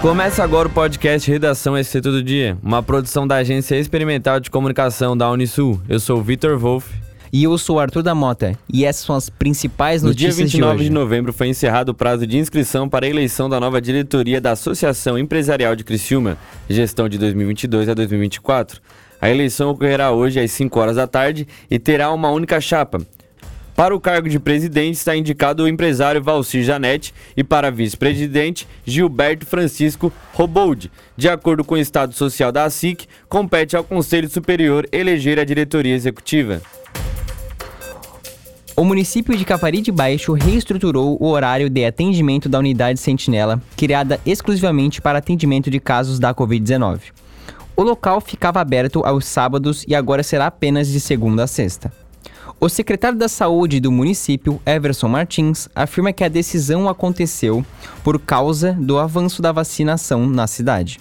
Começa agora o podcast Redação SC Todo Dia, uma produção da Agência Experimental de Comunicação da Unisul. Eu sou o Vitor Wolff. E eu sou o Arthur da Mota, e essas são as principais No notícias dia 29 de de, hoje. novembro foi encerrado o prazo de inscrição para a eleição da nova diretoria da Associação Empresarial de Criciúma, gestão de 2022 a 2024. A eleição ocorrerá hoje às 5 horas da tarde e terá uma única chapa. Para o cargo de presidente está indicado o empresário Valcir Janete e para vice-presidente Gilberto Francisco Robold. De acordo com o Estado Social da ASIC, compete ao Conselho Superior eleger a diretoria executiva. O município de Cavari de Baixo reestruturou o horário de atendimento da unidade Sentinela, criada exclusivamente para atendimento de casos da Covid-19. O local ficava aberto aos sábados e agora será apenas de segunda a sexta. O secretário da Saúde do município, Everson Martins, afirma que a decisão aconteceu por causa do avanço da vacinação na cidade.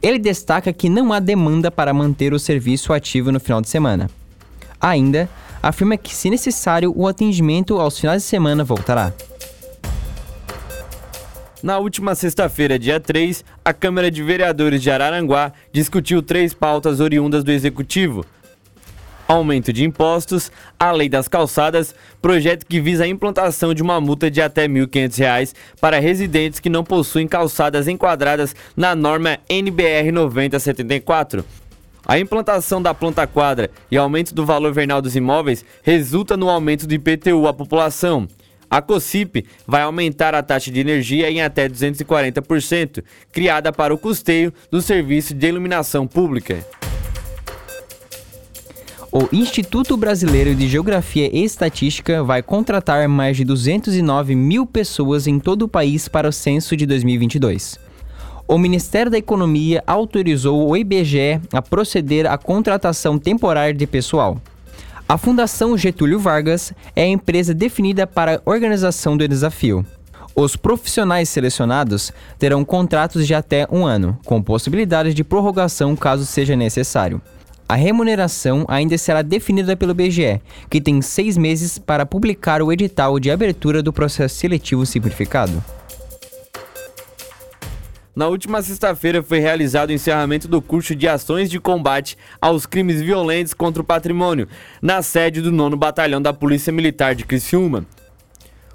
Ele destaca que não há demanda para manter o serviço ativo no final de semana. Ainda, afirma que, se necessário, o atendimento aos finais de semana voltará. Na última sexta-feira, dia 3, a Câmara de Vereadores de Araranguá discutiu três pautas oriundas do Executivo. Aumento de impostos, a lei das calçadas, projeto que visa a implantação de uma multa de até R$ 1.500 para residentes que não possuem calçadas enquadradas na norma NBR 9074. A implantação da planta quadra e aumento do valor vernal dos imóveis resulta no aumento do IPTU à população. A COSIP vai aumentar a taxa de energia em até 240%, criada para o custeio do serviço de iluminação pública. O Instituto Brasileiro de Geografia e Estatística vai contratar mais de 209 mil pessoas em todo o país para o censo de 2022. O Ministério da Economia autorizou o IBGE a proceder à contratação temporária de pessoal. A Fundação Getúlio Vargas é a empresa definida para a organização do desafio. Os profissionais selecionados terão contratos de até um ano, com possibilidade de prorrogação caso seja necessário. A remuneração ainda será definida pelo BGE, que tem seis meses para publicar o edital de abertura do processo seletivo simplificado. Na última sexta-feira foi realizado o encerramento do curso de ações de combate aos crimes violentos contra o patrimônio, na sede do 9 Batalhão da Polícia Militar de Criciúma.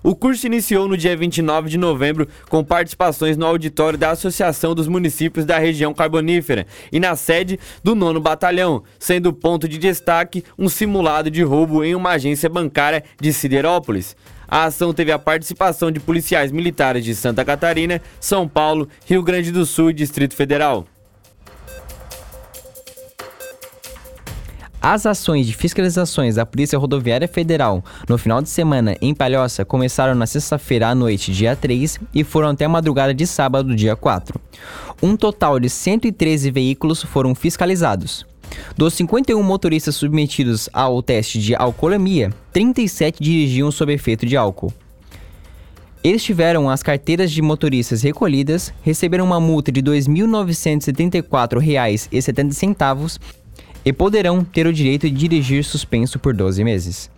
O curso iniciou no dia 29 de novembro com participações no auditório da Associação dos Municípios da Região Carbonífera e na sede do 9 Batalhão, sendo ponto de destaque um simulado de roubo em uma agência bancária de Siderópolis. A ação teve a participação de policiais militares de Santa Catarina, São Paulo, Rio Grande do Sul e Distrito Federal. As ações de fiscalizações da Polícia Rodoviária Federal no final de semana em Palhoça começaram na sexta-feira à noite, dia 3, e foram até a madrugada de sábado, dia 4. Um total de 113 veículos foram fiscalizados. Dos 51 motoristas submetidos ao teste de alcoolemia, 37 dirigiam sob efeito de álcool. Eles tiveram as carteiras de motoristas recolhidas, receberam uma multa de R$ 2.974,70 e poderão ter o direito de dirigir suspenso por 12 meses.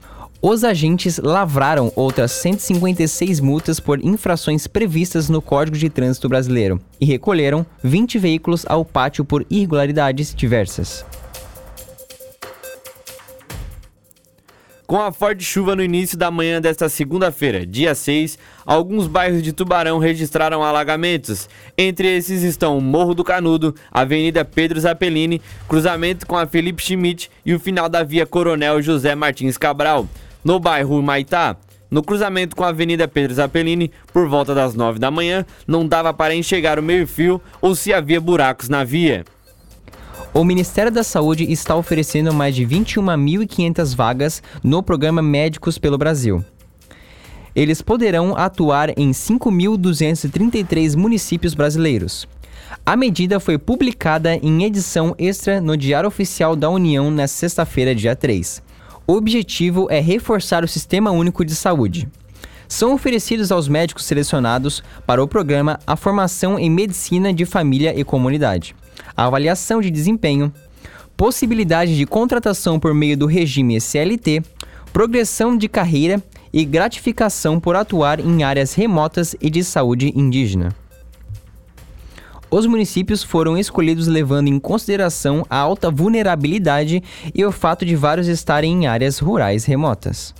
Os agentes lavraram outras 156 multas por infrações previstas no Código de Trânsito Brasileiro e recolheram 20 veículos ao pátio por irregularidades diversas. Com a forte chuva no início da manhã desta segunda-feira, dia 6, alguns bairros de Tubarão registraram alagamentos. Entre esses estão o Morro do Canudo, Avenida Pedro Zappellini, cruzamento com a Felipe Schmidt e o final da via Coronel José Martins Cabral. No bairro Maitá, no cruzamento com a Avenida Pedro Zappellini, por volta das 9 da manhã, não dava para enxergar o meio-fio ou se havia buracos na via. O Ministério da Saúde está oferecendo mais de 21.500 vagas no programa Médicos pelo Brasil. Eles poderão atuar em 5.233 municípios brasileiros. A medida foi publicada em edição extra no Diário Oficial da União na sexta-feira, dia 3. O objetivo é reforçar o Sistema Único de Saúde. São oferecidos aos médicos selecionados para o programa a formação em medicina de família e comunidade, avaliação de desempenho, possibilidade de contratação por meio do regime CLT, progressão de carreira e gratificação por atuar em áreas remotas e de saúde indígena. Os municípios foram escolhidos levando em consideração a alta vulnerabilidade e o fato de vários estarem em áreas rurais remotas.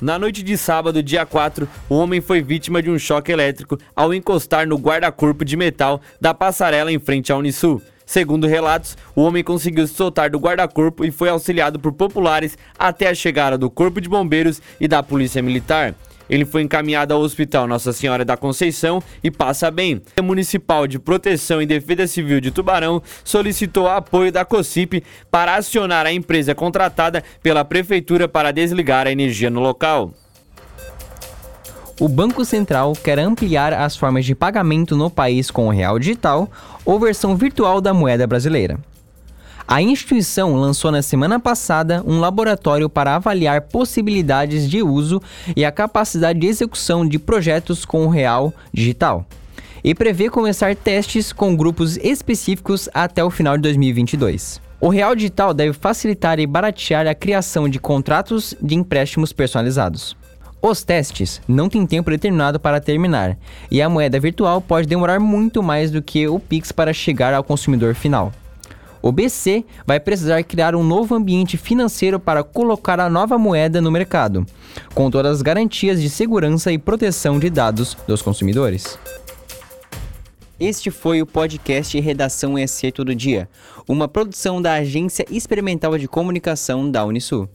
Na noite de sábado, dia 4, o homem foi vítima de um choque elétrico ao encostar no guarda-corpo de metal da passarela em frente à Unisul. Segundo relatos, o homem conseguiu se soltar do guarda-corpo e foi auxiliado por populares até a chegada do Corpo de Bombeiros e da Polícia Militar. Ele foi encaminhado ao Hospital Nossa Senhora da Conceição e passa bem. A Municipal de Proteção e Defesa Civil de Tubarão solicitou apoio da COCIP para acionar a empresa contratada pela Prefeitura para desligar a energia no local. O Banco Central quer ampliar as formas de pagamento no país com o real digital ou versão virtual da moeda brasileira. A instituição lançou na semana passada um laboratório para avaliar possibilidades de uso e a capacidade de execução de projetos com o real digital e prevê começar testes com grupos específicos até o final de 2022. O Real Digital deve facilitar e baratear a criação de contratos de empréstimos personalizados. Os testes não têm tempo determinado para terminar, e a moeda virtual pode demorar muito mais do que o Pix para chegar ao consumidor final. O BC vai precisar criar um novo ambiente financeiro para colocar a nova moeda no mercado, com todas as garantias de segurança e proteção de dados dos consumidores. Este foi o podcast Redação SC Todo Dia, uma produção da Agência Experimental de Comunicação da Unisul.